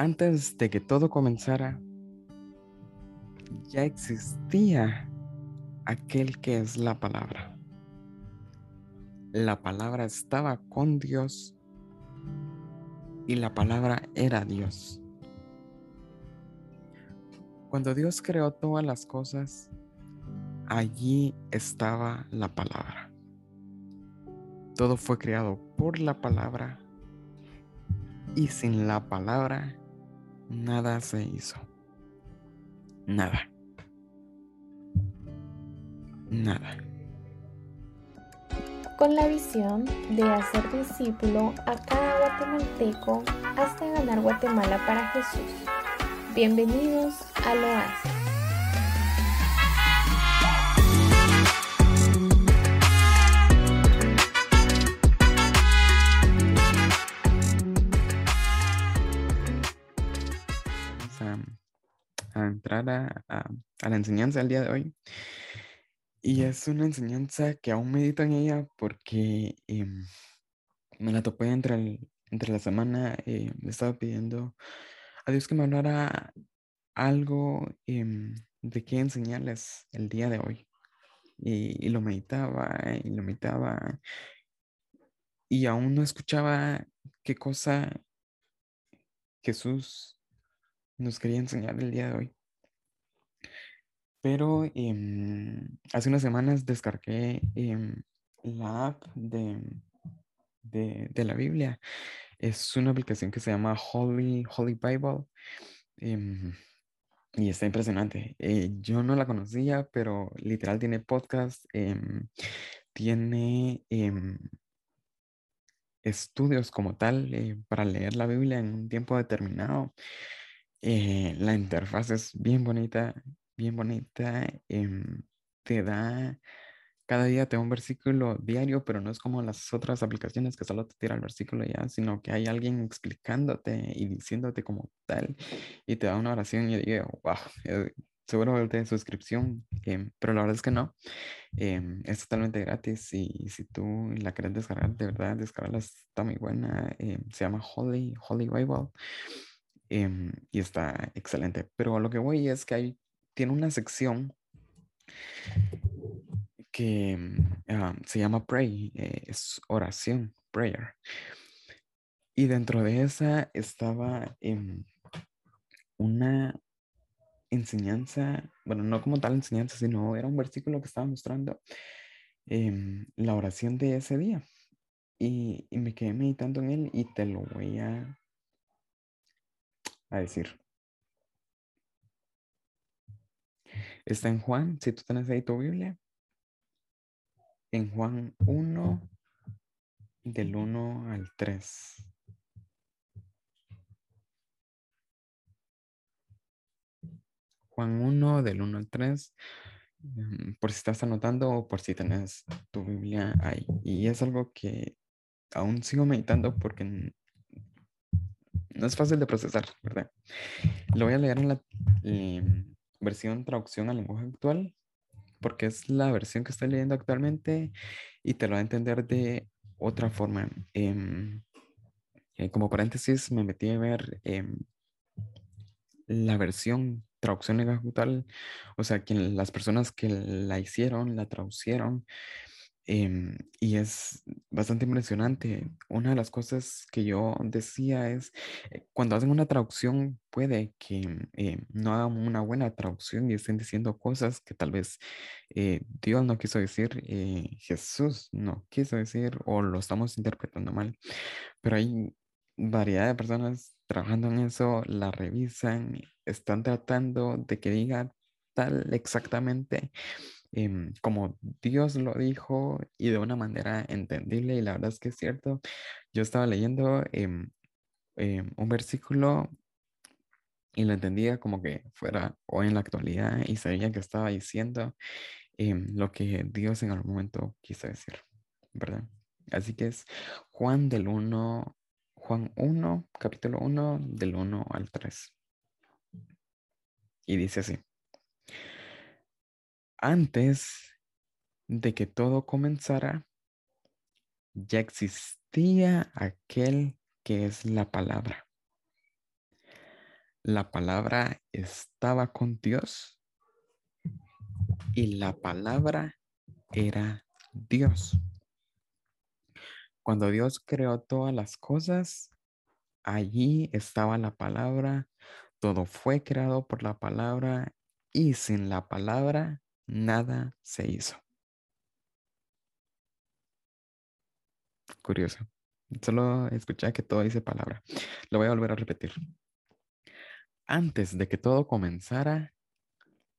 Antes de que todo comenzara, ya existía aquel que es la palabra. La palabra estaba con Dios y la palabra era Dios. Cuando Dios creó todas las cosas, allí estaba la palabra. Todo fue creado por la palabra y sin la palabra nada se hizo. Nada. Nada. Con la visión de hacer discípulo a cada guatemalteco hasta ganar Guatemala para Jesús. Bienvenidos al Oasis. a, entrar a, la enseñanza del día de hoy. Y es una enseñanza que aún medito en ella porque em, me la topé entre, entre la semana. Eh, me estaba pidiendo a Dios que me hablara algo em, de qué enseñarles el día de hoy. Y, y, lo meditaba y lo meditaba. Y aún no escuchaba qué cosa Jesús nos quería enseñar el día de hoy. Pero em, hace unas semanas descargué em, la app de, de, la Biblia. Es una aplicación que se llama Holy, Holy Bible. Em, y está impresionante. Eh, yo no la conocía, pero literal tiene podcast, tiene estudios como tal eh, para leer la Biblia en un tiempo determinado. Eh, la interfaz es bien bonita, bien bonita. Em, te da, cada día te da un versículo diario, pero no es como las otras aplicaciones que solo te tira el versículo ya, sino que hay alguien explicándote y diciéndote como tal y te da una oración y digo, wow, eh, seguro de suscripción, em, pero la verdad es que no. Em, es totalmente gratis y si tú la quieres descargar, de verdad, descargarla está muy buena. se llama Holy, Holy Bible. Y está excelente. Pero lo que voy es que hay, tiene una sección que ah, se llama Pray, eh, es oración, prayer. Y dentro de esa estaba em, una enseñanza, bueno, no como tal enseñanza, sino era un versículo que estaba mostrando em, la oración de ese día. Y, y me quedé meditando en él y te lo voy a a decir. Está en Juan, si tú tienes ahí tu Biblia, en Juan 1, del 1 al 3. Juan 1, del 1 al 3, mm, por si estás anotando o por si tenés tu Biblia ahí. Y es algo que aún sigo meditando porque no es fácil de procesar, ¿verdad? Lo voy a leer en la em, versión traducción al lenguaje actual, porque es la versión que estoy leyendo actualmente y te lo voy a entender de otra forma. Em, eh, como paréntesis, me metí a ver em, la versión traducción lenguaje actual, o sea, que las personas que la hicieron, la traducieron, Em, y es bastante impresionante. Una de las cosas que yo decía es, eh, cuando hacen una traducción, puede que eh, no hagan una buena traducción y estén diciendo cosas que tal vez eh, Dios no quiso decir, Jesús no quiso decir o lo estamos interpretando mal. Pero hay variedad de personas trabajando en eso, la revisan, están tratando de que diga tal exactamente Em, como Dios lo dijo y de una manera entendible y la verdad es que es cierto. Yo estaba leyendo em, un versículo y lo entendía como que fuera hoy en la actualidad y sabía que estaba diciendo lo que Dios en algún momento quiso decir, ¿verdad? Así que es Juan del 1, Juan 1, capítulo 1, del 1 al 3. Y dice así antes de que todo comenzara, ya existía aquel que es la palabra. la palabra estaba con Dios y la palabra era Dios. Cuando Dios creó todas las cosas, allí estaba la palabra, todo fue creado por la palabra y sin la palabra nada se hizo. Curioso. Solo escuché que todo dice palabra. Lo voy a volver a repetir. Antes de que todo comenzara,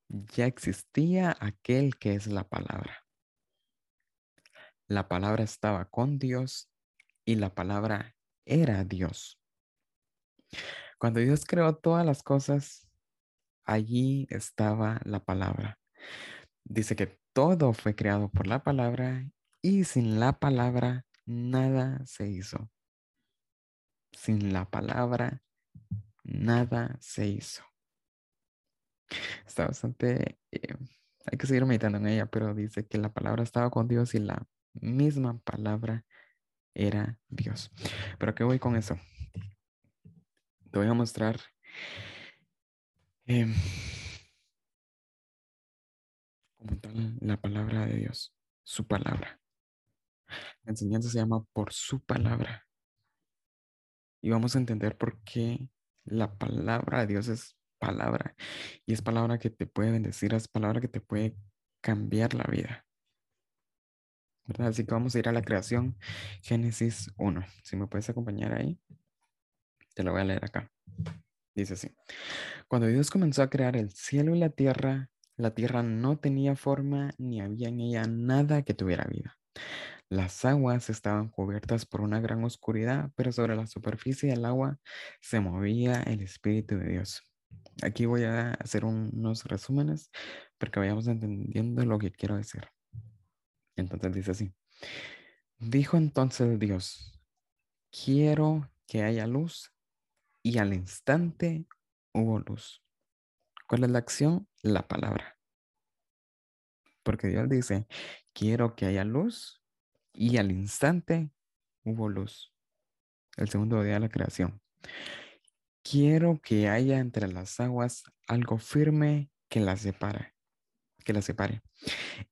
ya existía aquel que es la palabra. La palabra estaba con Dios y la palabra era Dios. Cuando Dios creó todas las cosas, allí estaba la palabra. Dice que todo fue creado por la palabra y sin la palabra nada se hizo. Sin la palabra nada se hizo. Está bastante, eh, hay que seguir meditando en ella, pero dice que la palabra estaba con Dios y la misma palabra era Dios. Pero ¿qué voy con eso? Te voy a mostrar eh, como tal la palabra de Dios, su palabra. La enseñanza se llama por su palabra. Y vamos a entender por qué la palabra de Dios es palabra. Y es palabra que te puede bendecir, es palabra que te puede cambiar la vida. Así que vamos a ir a la creación, Génesis 1. Si me puedes acompañar ahí, te lo voy a leer acá. Dice así. Cuando Dios comenzó a crear el cielo y la tierra, la tierra no tenía forma ni había en ella nada que tuviera vida. Las aguas estaban cubiertas por una gran oscuridad, pero sobre la superficie del agua se movía el Espíritu de Dios. Aquí voy a hacer unos resúmenes para que vayamos entendiendo lo que quiero decir. Entonces dice así. Dijo entonces Dios, quiero que haya luz y al instante hubo luz. ¿Cuál es la acción? La palabra. Porque Dios dice, quiero que haya luz y al instante hubo luz. El segundo día de la creación. Quiero que haya entre las aguas algo firme que las separe, que las separe.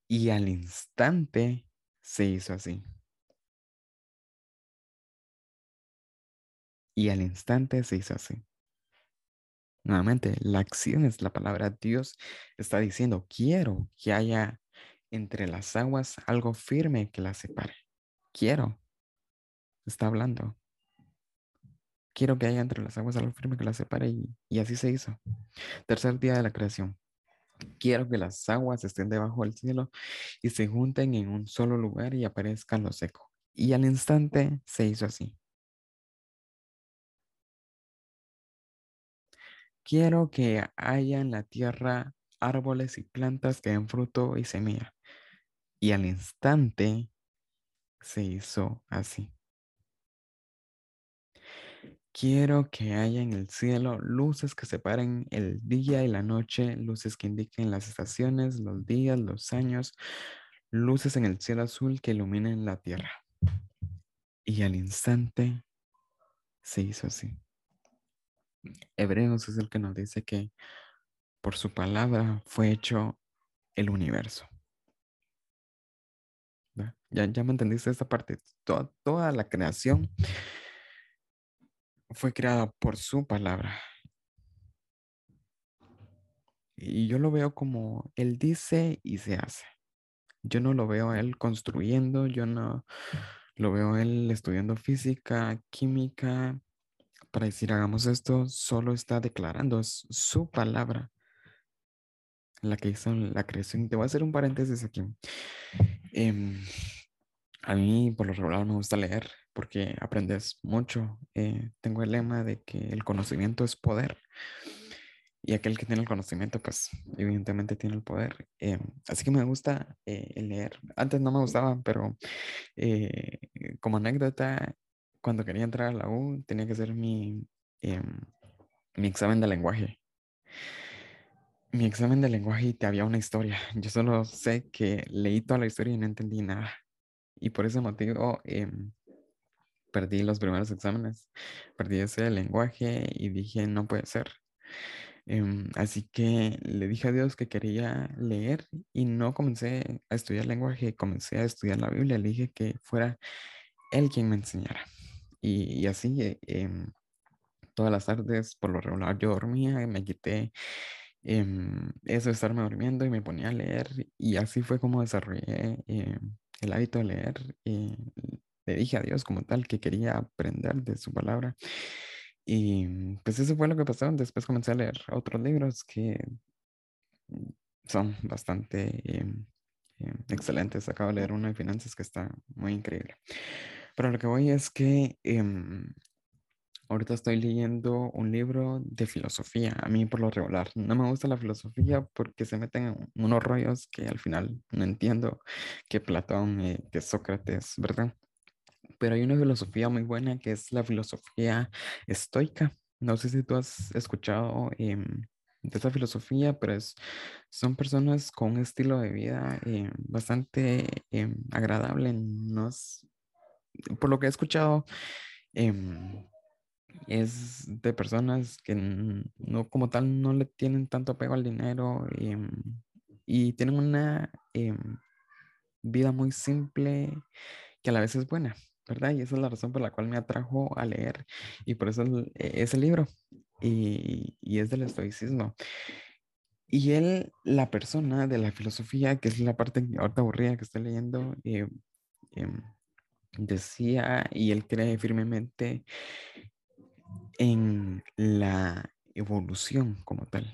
Y al instante se hizo así. Y al instante se hizo así. Nuevamente, la acción es la palabra. Dios está diciendo, quiero que haya entre las aguas algo firme que las separe. Quiero. Está hablando. Quiero que haya entre las aguas algo firme que las separe y, y así se hizo. Tercer día de la creación. Quiero que las aguas estén debajo del cielo y se junten en un solo lugar y aparezcan lo seco. Y al instante se hizo así. Quiero que haya en la tierra árboles y plantas que den fruto y semilla. Y al instante se hizo así. Quiero que haya en el cielo luces que separen el día y la noche, luces que indiquen las estaciones, los días, los años, luces en el cielo azul que iluminen la tierra. Y al instante se hizo así. Hebreos es el que nos dice que por su palabra fue hecho el universo. ¿Ya, ya me entendiste esta parte? Toda, toda la creación fue creada por su palabra. Y yo lo veo como Él dice y se hace. Yo no lo veo a Él construyendo, yo no lo veo a Él estudiando física, química, para decir hagamos esto, solo está declarando su palabra, la que hizo la creación. Te voy a hacer un paréntesis aquí. Em, a mí por lo regular me gusta leer porque aprendes mucho. Eh, tengo el lema de que el conocimiento es poder. Y aquel que tiene el conocimiento, pues evidentemente tiene el poder. Em, así que me gusta eh, leer. Antes no me gustaba, pero eh, como anécdota, cuando quería entrar a la U, tenía que hacer mi, em, mi examen de lenguaje. Mi examen de lenguaje y te había una historia. Yo solo sé que leí toda la historia y no entendí nada. Y por ese motivo em, perdí los primeros exámenes. Perdí ese lenguaje y dije, no puede ser. Em, así que le dije a Dios que quería leer y no comencé a estudiar lenguaje, comencé a estudiar la Biblia. Le dije que fuera Él quien me enseñara. Y, así, eh, em, todas las tardes, por lo regular, yo dormía y me quité em, eso de estarme durmiendo y me ponía a leer. Y así fue como desarrollé el hábito de leer. Y le dije a Dios como tal que quería aprender de su palabra. Y pues eso fue lo que pasó. Después comencé a leer otros libros que son bastante em, excelentes. Acabo de leer uno de finanzas que está muy increíble. Pero lo que voy es que em, ahorita estoy leyendo un libro de filosofía. A mí por lo regular no me gusta la filosofía porque se meten en unos rollos que al final no entiendo, que Platón, eh, que Sócrates, ¿verdad? pero hay una filosofía muy buena que es la filosofía estoica. No sé si tú has escuchado em, de esa filosofía, pero es, son personas con un estilo de vida em, bastante em, agradable. No por lo que he escuchado, es de personas que no como tal no le tienen tanto apego al dinero y tienen una vida muy simple que a la vez es buena. ¿verdad? Y esa es la razón por la cual me atrajo a leer y por eso e, ese libro y, y es del estoicismo. Y él, la persona de la filosofía, que es la parte ahorita aburrida que estoy leyendo, eh, decía, y él cree firmemente en la evolución como tal.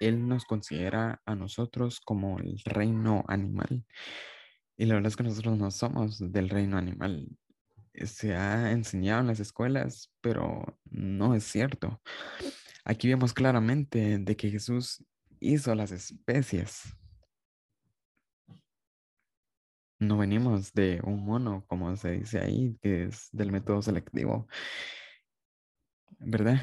Él nos considera a nosotros como el reino animal y la verdad es que nosotros no somos del reino animal. Se ha enseñado en las escuelas, pero no es cierto. Aquí vemos claramente de que Jesús hizo las especies. No venimos de un mono, como se dice ahí, que es del método selectivo. ¿Verdad?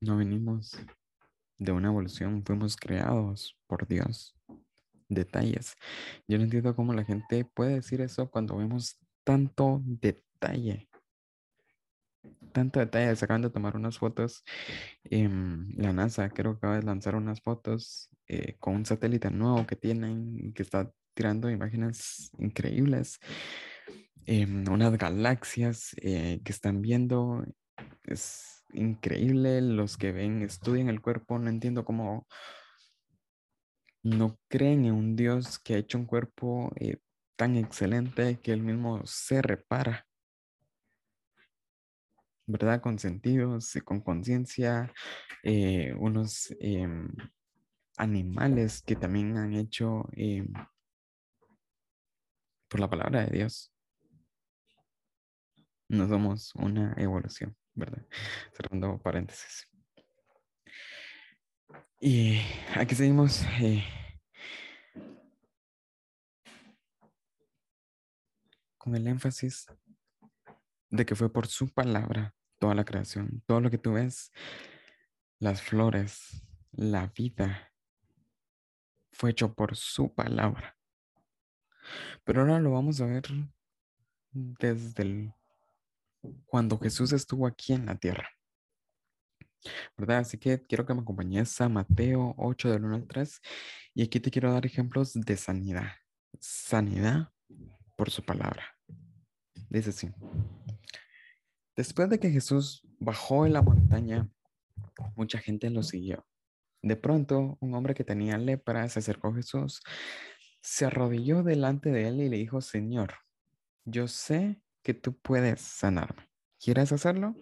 No venimos de una evolución, fuimos creados por Dios. Detalles. Yo no entiendo cómo la gente puede decir eso cuando vemos tanto detalle. Tanto detalle. Se acaban de tomar unas fotos. en la NASA creo que acaba de lanzar unas fotos eh, con un satélite nuevo que tienen que está tirando imágenes increíbles. Em, unas galaxias eh, que están viendo. Es increíble. Los que ven, estudian el cuerpo, no entiendo cómo no creen en un Dios que ha hecho un cuerpo eh, tan excelente que él mismo se repara. ¿Verdad? Con sentidos, y con conciencia, eh, unos em, animales que también han hecho em, por la palabra de Dios. No somos una evolución. ¿verdad? Cerrando paréntesis. Y aquí seguimos. Eh, con el énfasis de que fue por su palabra toda la creación, todo lo que tú ves, las flores, la vida, fue hecho por su palabra. Pero ahora lo vamos a ver desde el cuando Jesús estuvo aquí en la tierra. ¿Verdad? Así que quiero que me acompañes a Mateo 8 del 1 al 3 y aquí te quiero dar ejemplos de sanidad. Sanidad por su palabra. Dice así. Después de que Jesús bajó en la montaña, mucha gente lo siguió. De pronto, un hombre que tenía lepra se acercó a Jesús, se arrodilló delante de él y le dijo, Señor, yo sé que tú puedes sanarme. ¿Quieres hacerlo?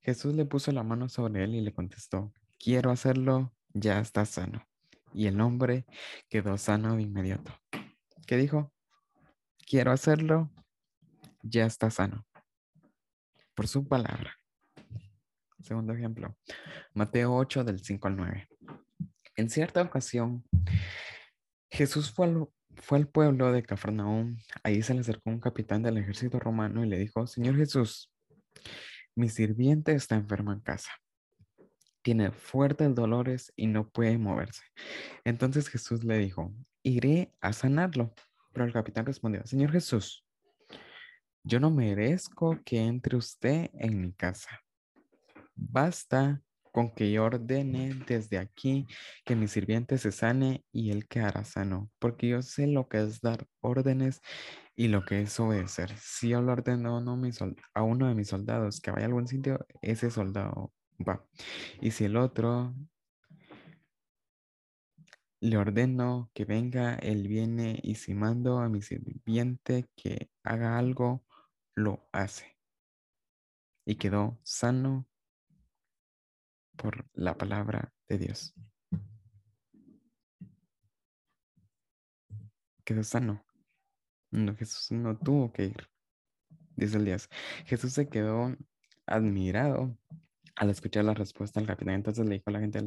Jesús le puso la mano sobre él y le contestó, quiero hacerlo, ya está sano. Y el hombre quedó sano de inmediato. ¿Qué dijo? Quiero hacerlo, ya está sano. Por su palabra. Segundo ejemplo, Mateo 8 del 5 al 9. En cierta ocasión, Jesús fue al pueblo de Cafarnaúm. Ahí se le acercó un capitán del ejército romano y le dijo, Señor Jesús, mi sirviente está enfermo en casa. Tiene fuertes dolores y no puede moverse. Entonces Jesús le dijo, iré a sanarlo. Pero el capitán respondió, Señor Jesús, yo no merezco que entre usted en mi casa. Basta con que yo ordene desde aquí que mi sirviente se sane y él quedará sano, porque yo sé lo que es dar órdenes y lo que es obedecer. Si yo lo ordeno a uno de mis soldados que vaya a algún sitio, ese soldado va. Y si el otro le ordeno que venga, él viene, y si mando a mi sirviente que haga algo, lo hace. Y quedó sano por la palabra de Dios. Quedó sano. No, Jesús no tuvo que ir. Dice el 10. Jesús se quedó admirado al escuchar la respuesta del capitán. Entonces le dijo a la gente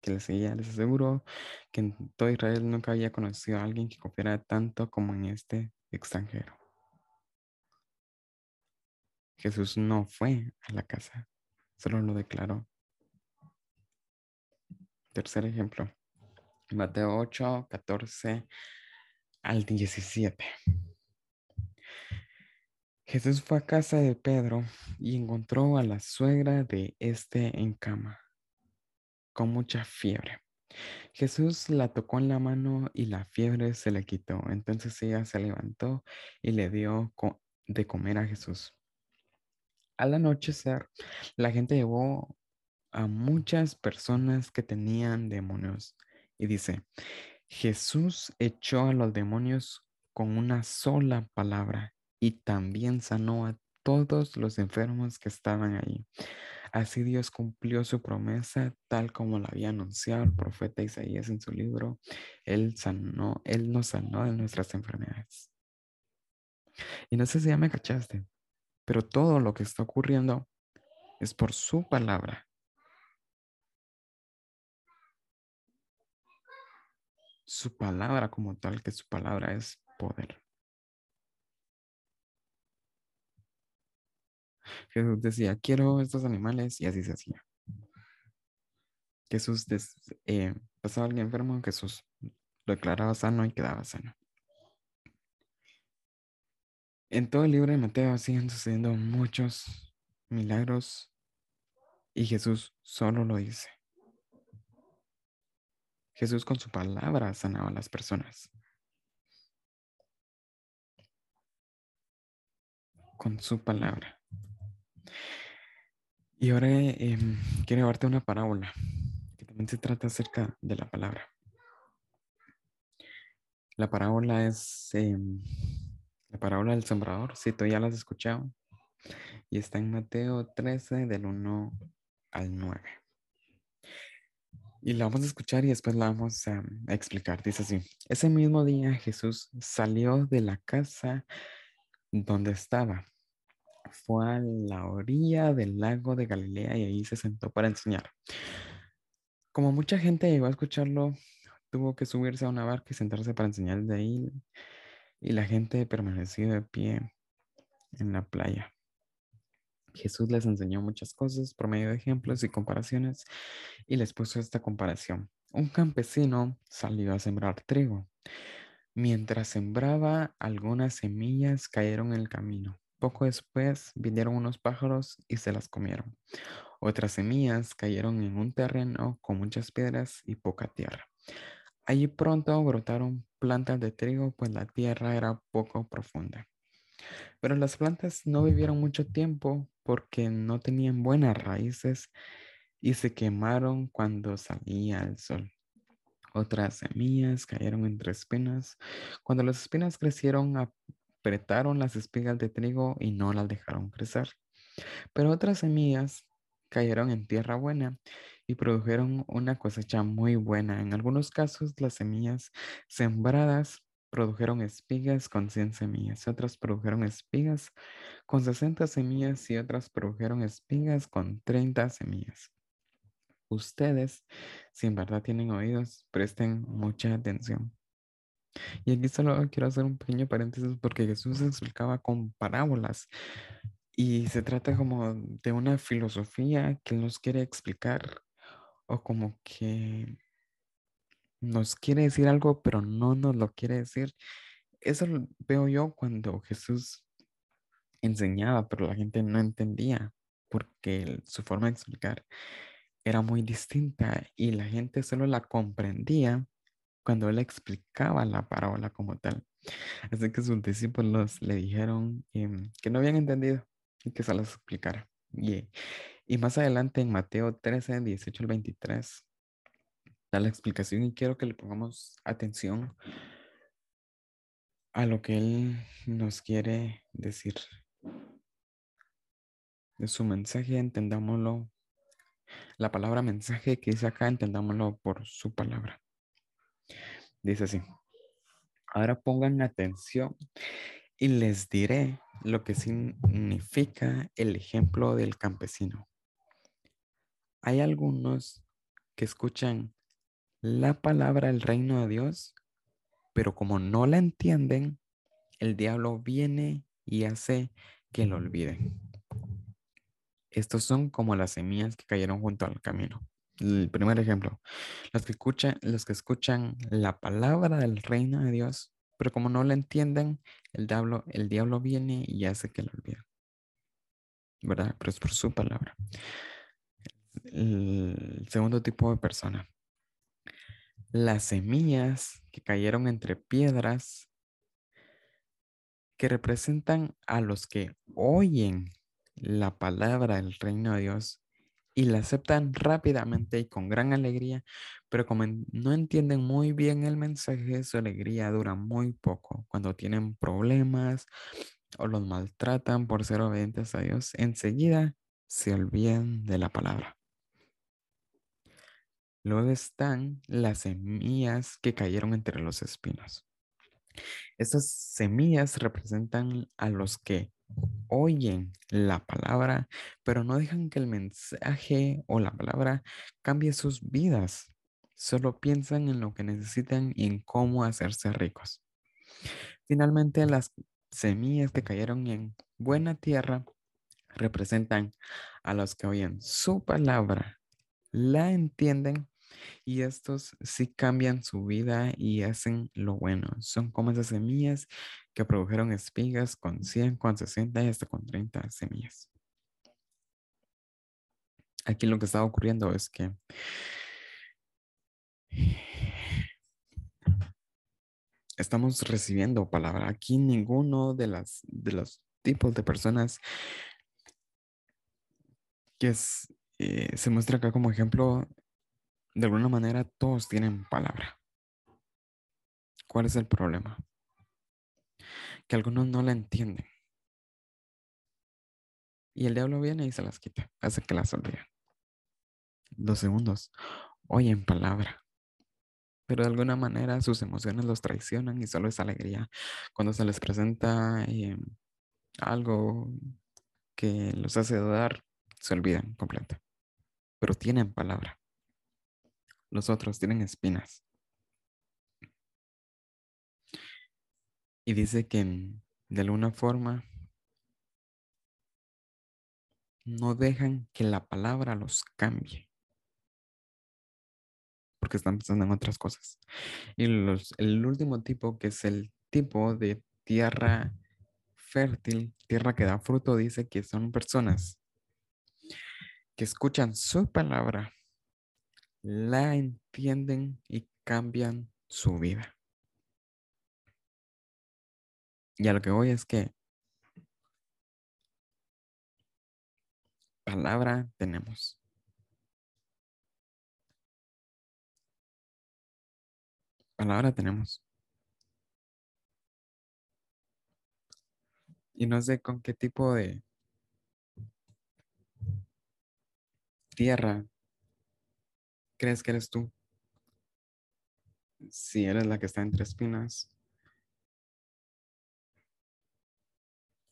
que le seguía, les aseguro que en todo Israel nunca había conocido a alguien que confiara tanto como en este extranjero. Jesús no fue a la casa, solo lo declaró. Tercer ejemplo, Mateo 8, 14 al 17. Jesús fue a casa de Pedro y encontró a la suegra de este en cama, con mucha fiebre. Jesús la tocó en la mano y la fiebre se le quitó. Entonces ella se levantó y le dio de comer a Jesús. Al anochecer, la gente llevó a muchas personas que tenían demonios. Y dice, Jesús echó a los demonios con una sola palabra y también sanó a todos los enfermos que estaban ahí. Así Dios cumplió su promesa tal como la había anunciado el profeta Isaías en su libro. Él sanó, Él nos sanó de nuestras enfermedades. Y no sé si ya me cachaste, pero todo lo que está ocurriendo es por su palabra. su palabra como tal, que su palabra es poder. Jesús decía, quiero estos animales y así se hacía. Jesús eh, pasaba alguien enfermo, Jesús lo declaraba sano y quedaba sano. En todo el libro de Mateo siguen sucediendo muchos milagros y Jesús solo lo dice. Jesús con su palabra sanaba a las personas. Con su palabra. Y ahora em, quiero darte una parábola que también se trata acerca de la palabra. La parábola es em, la parábola del sembrador, si tú ya la has escuchado, y está en Mateo 13 del 1 al 9. Y la vamos a escuchar y después la vamos a, explicar. Dice así, ese mismo día Jesús salió de la casa donde estaba. Fue a la orilla del lago de Galilea y ahí se sentó para enseñar. Como mucha gente llegó a escucharlo, tuvo que subirse a una barca y sentarse para enseñar de ahí. Y la gente permaneció de pie en la playa. Jesús les enseñó muchas cosas por medio de ejemplos y comparaciones y les puso esta comparación. Un campesino salió a sembrar trigo. Mientras sembraba, algunas semillas cayeron en el camino. Poco después vinieron unos pájaros y se las comieron. Otras semillas cayeron en un terreno con muchas piedras y poca tierra. Allí pronto brotaron plantas de trigo, pues la tierra era poco profunda. Pero las plantas no vivieron mucho tiempo porque no tenían buenas raíces y se quemaron cuando salía el sol. Otras semillas cayeron entre espinas. Cuando las espinas crecieron, apretaron las espigas de trigo y no las dejaron crecer. Pero otras semillas cayeron en tierra buena y produjeron una cosecha muy buena. En algunos casos, las semillas sembradas produjeron espigas con 100 semillas, otras produjeron espigas con 60 semillas y otras produjeron espigas con 30 semillas. Ustedes, si en verdad tienen oídos, presten mucha atención. Y aquí solo quiero hacer un pequeño paréntesis porque Jesús explicaba con parábolas y se trata como de una filosofía que nos quiere explicar o como que nos quiere decir algo, pero no nos lo quiere decir. Eso veo yo cuando Jesús enseñaba, pero la gente no entendía porque su forma de explicar era muy distinta y la gente solo la comprendía cuando él explicaba la parábola como tal. Así que sus discípulos le dijeron em, que no habían entendido y que se las explicara. Y, y más adelante en Mateo 13, 18 al 23, da la explicación y quiero que le pongamos atención a lo que él nos quiere decir. De su mensaje, entendámoslo. La palabra mensaje que dice acá, entendámoslo por su palabra. Dice así. Ahora pongan atención y les diré lo que significa el ejemplo del campesino. Hay algunos que escuchan la palabra del reino de Dios, pero como no la entienden, el diablo viene y hace que lo olviden. Estos son como las semillas que cayeron junto al camino. El primer ejemplo, los que escuchan, los que escuchan la palabra del reino de Dios, pero como no la entienden, el diablo, el diablo viene y hace que lo olviden. ¿Verdad? Pero es por su palabra. El segundo tipo de persona. Las semillas que cayeron entre piedras que representan a los que oyen la palabra del reino de Dios y la aceptan rápidamente y con gran alegría, pero como no entienden muy bien el mensaje, su alegría dura muy poco. Cuando tienen problemas o los maltratan por ser obedientes a Dios, enseguida se olvidan de la palabra. Luego están las semillas que cayeron entre los espinos. Estas semillas representan a los que oyen la palabra, pero no dejan que el mensaje o la palabra cambie sus vidas. Solo piensan en lo que necesitan y en cómo hacerse ricos. Finalmente, las semillas que cayeron en buena tierra representan a los que oyen su palabra, la entienden y estos sí cambian su vida y hacen lo bueno. Son como esas semillas que produjeron espigas con 100, con 60 y hasta con 30 semillas. Aquí lo que está ocurriendo es que estamos recibiendo palabra. Aquí ninguno de, las, de los tipos de personas que eh, se muestra acá como ejemplo de alguna manera todos tienen palabra. ¿Cuál es el problema? Que algunos no la entienden. Y el diablo viene y se las quita, hace que las olviden. Dos segundos, oyen palabra. Pero de alguna manera sus emociones los traicionan y solo es alegría. Cuando se les presenta eh, algo que los hace dudar, se olvidan completo. Pero tienen palabra. Los otros tienen espinas. Y dice que mm, de alguna forma no dejan que la palabra los cambie. Porque están pensando en otras cosas. Y los, el último tipo, que es el tipo de tierra fértil, tierra que da fruto, dice que son personas que escuchan su palabra la entienden y cambian su vida. Y a lo que voy es que palabra tenemos. Palabra tenemos. Y no sé con qué tipo de tierra crees que eres tú? Si eres la que está entre espinas.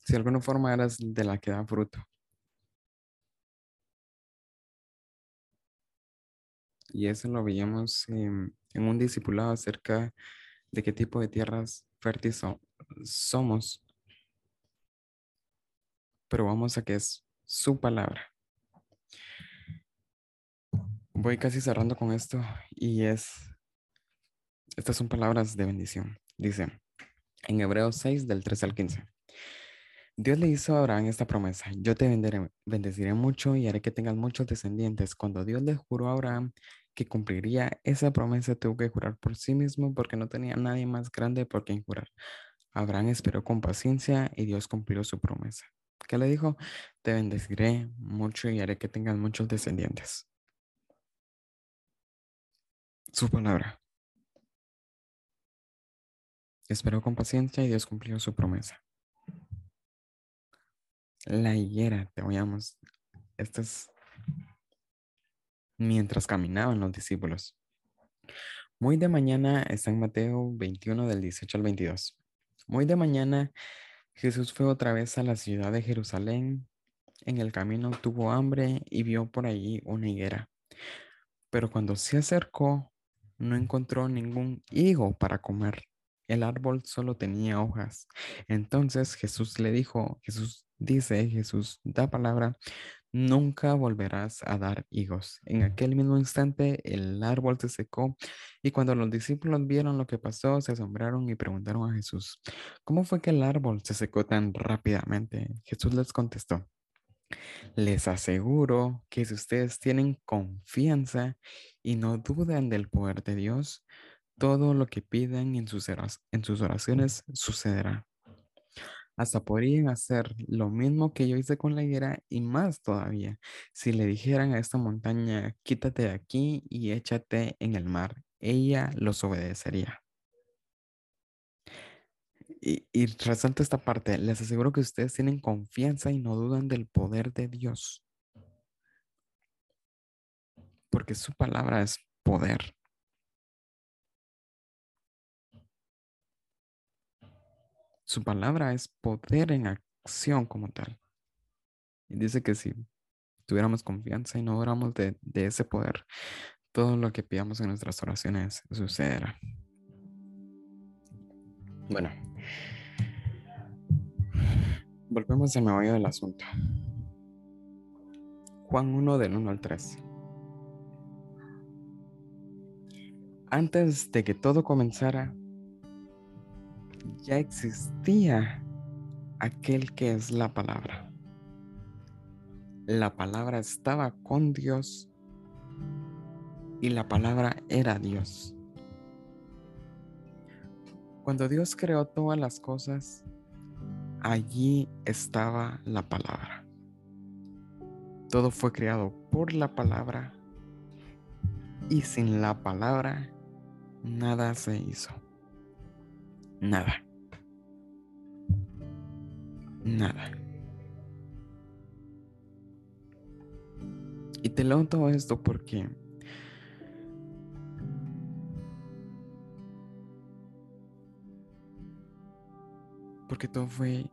Si de alguna forma eres de la que da fruto. Y eso lo veíamos en, un discipulado acerca de qué tipo de tierras fértiles somos. Pero vamos a que es su palabra voy casi cerrando con esto y es, estas son palabras de bendición. Dice en Hebreos 6 del 13 al 15. Dios le hizo a Abraham esta promesa, yo te bendeciré mucho y haré que tengas muchos descendientes. Cuando Dios le juró a Abraham que cumpliría esa promesa, tuvo que jurar por sí mismo porque no tenía nadie más grande por quien jurar. Abraham esperó con paciencia y Dios cumplió su promesa. ¿Qué le dijo? Te bendeciré mucho y haré que tengas muchos descendientes. Su palabra. Esperó con paciencia y Dios cumplió su promesa la higuera, te oíamos. Esto es mientras caminaban los discípulos. Muy de mañana está en Mateo 21 del 18 al 22. Muy de mañana Jesús fue otra vez a la ciudad de Jerusalén. En el camino tuvo hambre y vio por allí una higuera. Pero cuando se acercó, no encontró ningún higo para comer. El árbol solo tenía hojas. Entonces Jesús le dijo, Jesús dice Jesús, da palabra, nunca volverás a dar higos. En aquel mismo instante el árbol se secó y cuando los discípulos vieron lo que pasó, se asombraron y preguntaron a Jesús, ¿cómo fue que el árbol se secó tan rápidamente? Jesús les contestó, les aseguro que si ustedes tienen confianza y no dudan del poder de Dios, todo lo que sus, en sus oraciones sucederá. Hasta podrían hacer lo mismo que yo hice con la higuera y más todavía. Si le dijeran a esta montaña, quítate de aquí y échate en el mar, ella los obedecería. Y, y resalto esta parte, les aseguro que ustedes tienen confianza y no dudan del poder de Dios. Porque su palabra es poder. Su palabra es poder en acción como tal. Y dice que si tuviéramos confianza y no oramos de, ese poder, todo lo que pidamos en nuestras oraciones sucederá. Bueno, volvemos al meollo del asunto. Juan 1 del 1 al 3. Antes de que todo comenzara, ya existía aquel que es la palabra. La palabra estaba con Dios y la palabra era Dios. Cuando Dios creó todas las cosas, allí estaba la palabra. Todo fue creado por la palabra y sin la palabra nada se hizo. Nada. Nada. Y te leo todo esto porque porque todo fue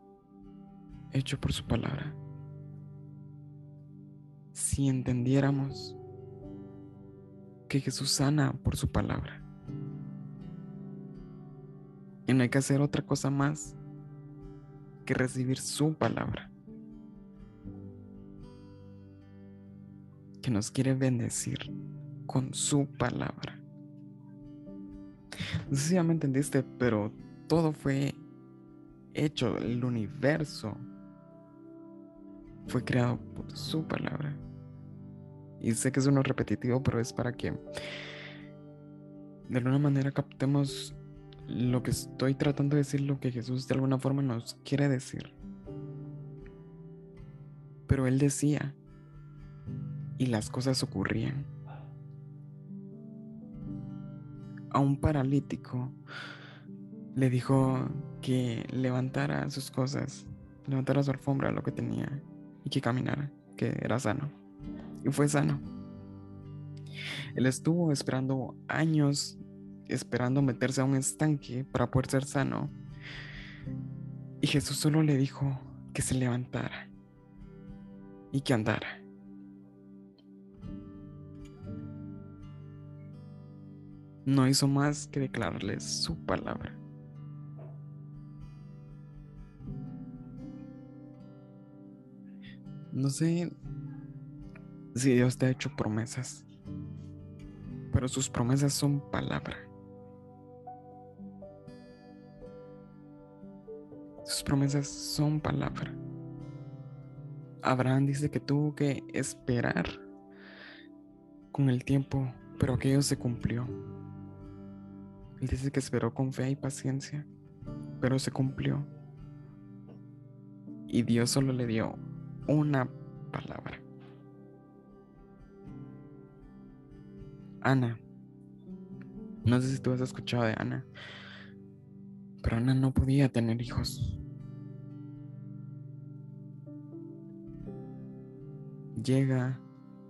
hecho por su palabra. Si entendiéramos que Jesús sana por su palabra, y no hay que hacer otra cosa más que recibir su palabra. Que nos quiere bendecir con su palabra. No sé si ya me entendiste, pero todo fue hecho, el universo fue creado por su palabra. Y sé que es uno repetitivo, pero es para que de alguna manera captemos lo que estoy tratando de decir, lo que Jesús de alguna forma nos quiere decir. Pero Él decía y las cosas ocurrían. A un paralítico le dijo que levantara sus cosas, levantara su alfombra, lo que tenía, y que caminara, que era sano. Y fue sano. Él estuvo esperando años esperando meterse a un estanque para poder ser sano. Y Jesús solo le dijo que se levantara y que andara. No hizo más que declararle su palabra. No sé si Dios te ha hecho promesas, pero sus promesas son palabra. promesas son palabra. Abraham dice que tuvo que esperar con el tiempo, pero aquello se cumplió. Él dice que esperó con fe y paciencia, pero se cumplió. Y Dios solo le dio una palabra. Ana. No sé si tú has escuchado de Ana, pero Ana no podía tener hijos. Llega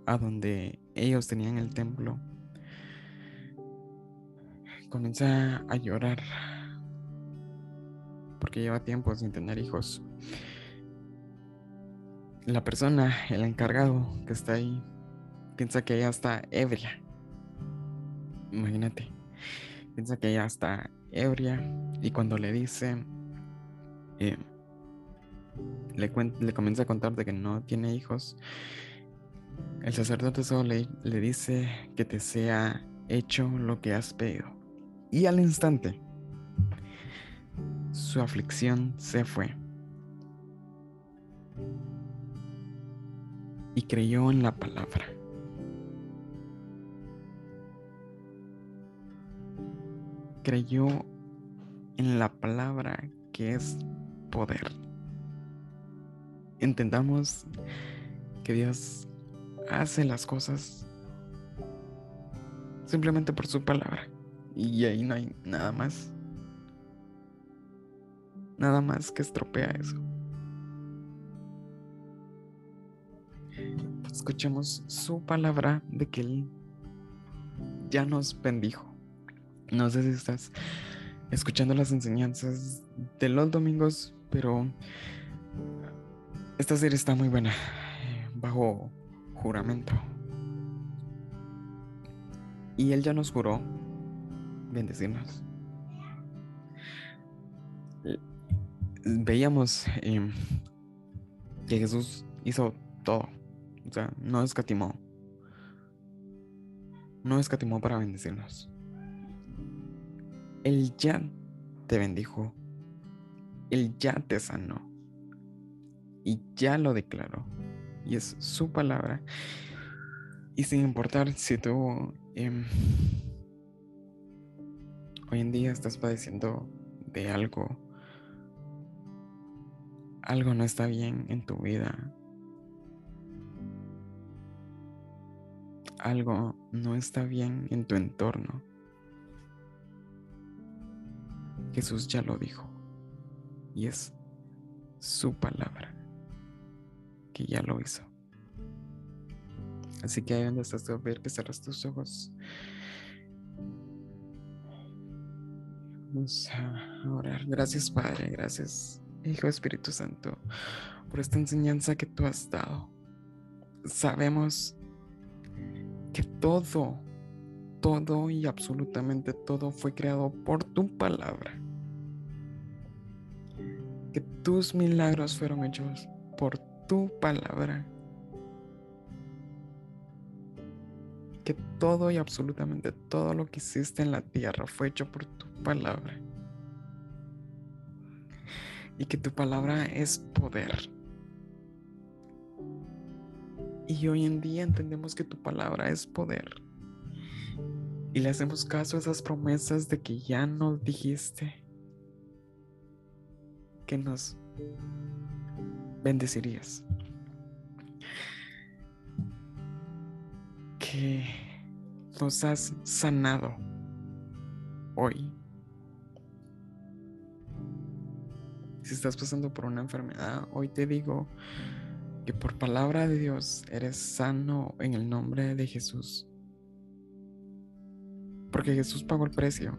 a donde ellos tenían el templo. Comienza a llorar porque lleva tiempo sin tener hijos. La persona, el encargado que está ahí, piensa que ella está ebria. Imagínate. Piensa que ella está ebria y cuando le dice, eh, le, le comienza a contar de que no tiene hijos, el sacerdote solo le, le dice que te sea hecho lo que has pedido. Y al instante, su aflicción se fue. Y creyó en la palabra. Creyó en la palabra que es poder. Entendamos que Dios hace las cosas simplemente por su palabra. Y ahí no hay nada más. Nada más que estropea eso. Escuchemos su palabra de que Él ya nos bendijo. No sé si estás escuchando las enseñanzas de los domingos, pero esta serie está muy buena. Bajo juramento. Y Él ya nos juró bendecirnos. Veíamos em, que Jesús hizo todo. O sea, no escatimó. No escatimó para bendecirnos. Él ya te bendijo. Él ya te sanó. Y ya lo declaró y es su palabra. Y sin importar si tú em, hoy en día estás padeciendo de algo, algo no está bien en tu vida, algo no está bien en tu entorno. Jesús ya lo dijo y es su palabra que ya lo hizo. Así que ahí donde estás, a ver que cerras tus ojos. Vamos a orar. Gracias, Padre. Gracias, Hijo Espíritu Santo, por esta enseñanza que tú has dado. Sabemos que todo, todo y absolutamente todo fue creado por tu palabra. Que tus milagros fueron hechos por tu palabra. Que todo y absolutamente todo lo que hiciste en la tierra fue hecho por tu palabra. Y que tu palabra es poder. Y hoy en día entendemos que tu palabra es poder. Y le hacemos caso a esas promesas de que ya nos dijiste que nos bendecirías. Que nos has sanado hoy. Si estás pasando por una enfermedad, hoy te digo que por palabra de Dios eres sano en el nombre de Jesús. Porque Jesús pagó el precio.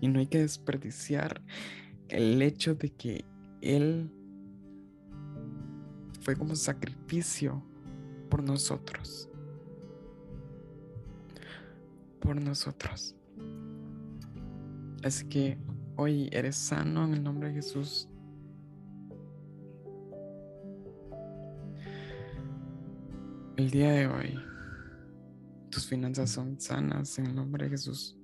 Y no hay que desperdiciar el hecho de que Él fue como sacrificio por nosotros. Por nosotros. Así que hoy eres sano en el nombre de Jesús. El día de hoy, tus finanzas son sanas en el nombre de Jesús.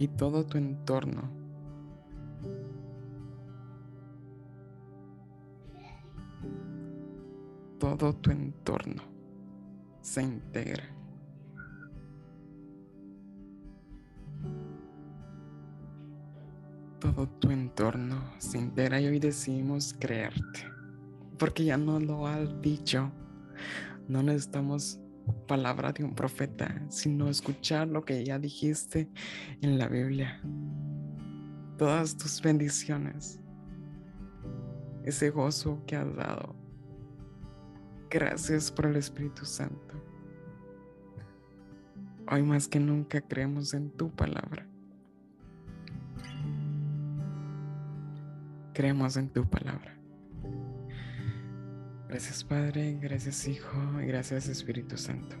y todo tu entorno. Todo tu entorno se integra. Todo tu entorno se integra y hoy decidimos creerte. Porque ya no lo has dicho. No necesitamos palabra de un profeta, sino escuchar lo que ya dijiste en la Biblia. Todas tus bendiciones, ese gozo que has dado. Gracias por el Espíritu Santo. Hoy más que nunca creemos en tu palabra. Creemos en tu palabra. Gracias Padre, gracias Hijo gracias Espíritu Santo.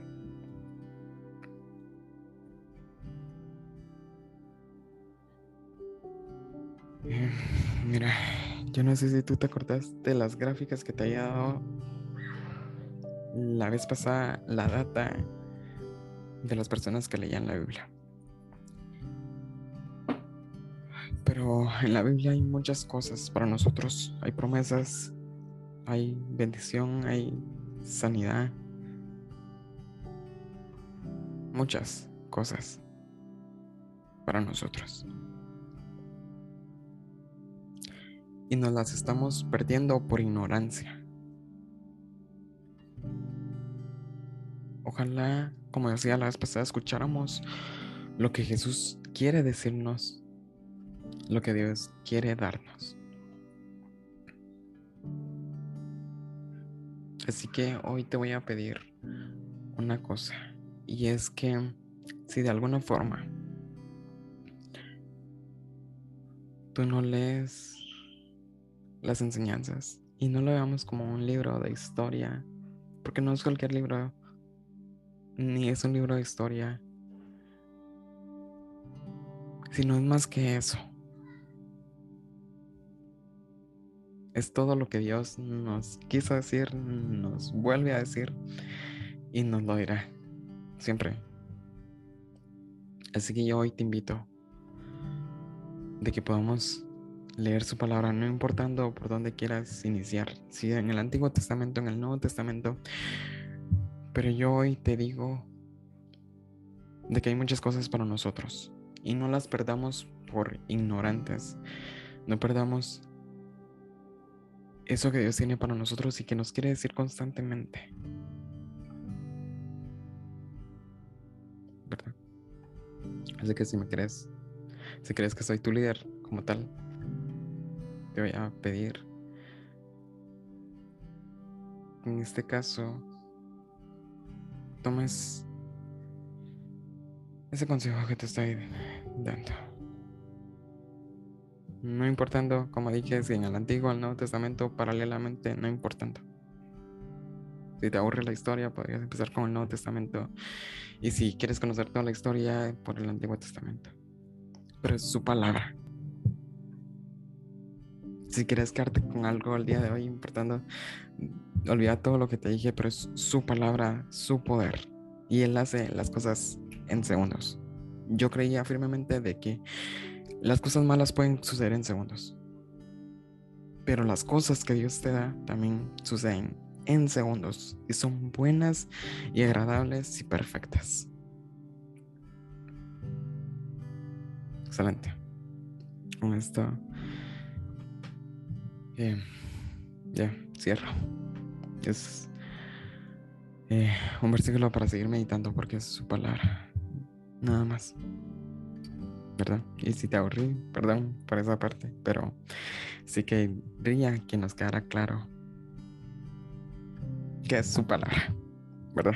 Eh, mira, yo no sé si tú te acordás de las gráficas que te había dado la vez pasada, la data de las personas que leían la Biblia. Pero en la Biblia hay muchas cosas para nosotros, hay promesas, hay bendición, hay sanidad, muchas cosas para nosotros. Y nos las estamos perdiendo por ignorancia. Ojalá, como decía la vez pasada, escucháramos lo que Jesús quiere decirnos, lo que Dios quiere darnos. Así que hoy te voy a pedir una cosa. Y es que si de alguna forma tú no lees las enseñanzas y no lo veamos como un libro de historia, porque no es cualquier libro, ni es un libro de historia, sino es más que eso. Es todo lo que Dios nos quiso decir, nos vuelve a decir y nos lo dirá siempre. Así que yo hoy te invito de que podamos leer su palabra, no importando por dónde quieras iniciar, si en el Antiguo Testamento, en el Nuevo Testamento, pero yo hoy te digo de que hay muchas cosas para nosotros y no las perdamos por ignorantes, no perdamos eso que Dios tiene para nosotros y que nos quiere decir constantemente. ¿Verdad? Así que si me crees, si crees que soy tu líder como tal, te voy a pedir, en este caso, tomes ese consejo que te estoy dando. No importando, como dije, si en el Antiguo o el Nuevo Testamento, paralelamente, no importando. Si te aburre la historia, podrías empezar con el Nuevo Testamento. Y si quieres conocer toda la historia, por el Antiguo Testamento. Pero es su palabra. Si quieres quedarte con algo al día de hoy, importando, olvida todo lo que te dije, pero es su palabra, su poder. Y Él hace las cosas en segundos. Yo creía firmemente de que las cosas malas pueden suceder en segundos. Pero las cosas que Dios te da también suceden en segundos y son buenas y agradables y perfectas. Excelente. Con esto eh, ya cierro. Es eh, un versículo para seguir meditando porque es su palabra. Nada más. ¿Verdad? Y si te aburrí, perdón por esa parte, pero sí que quería que nos quedara claro que es su palabra, ¿verdad?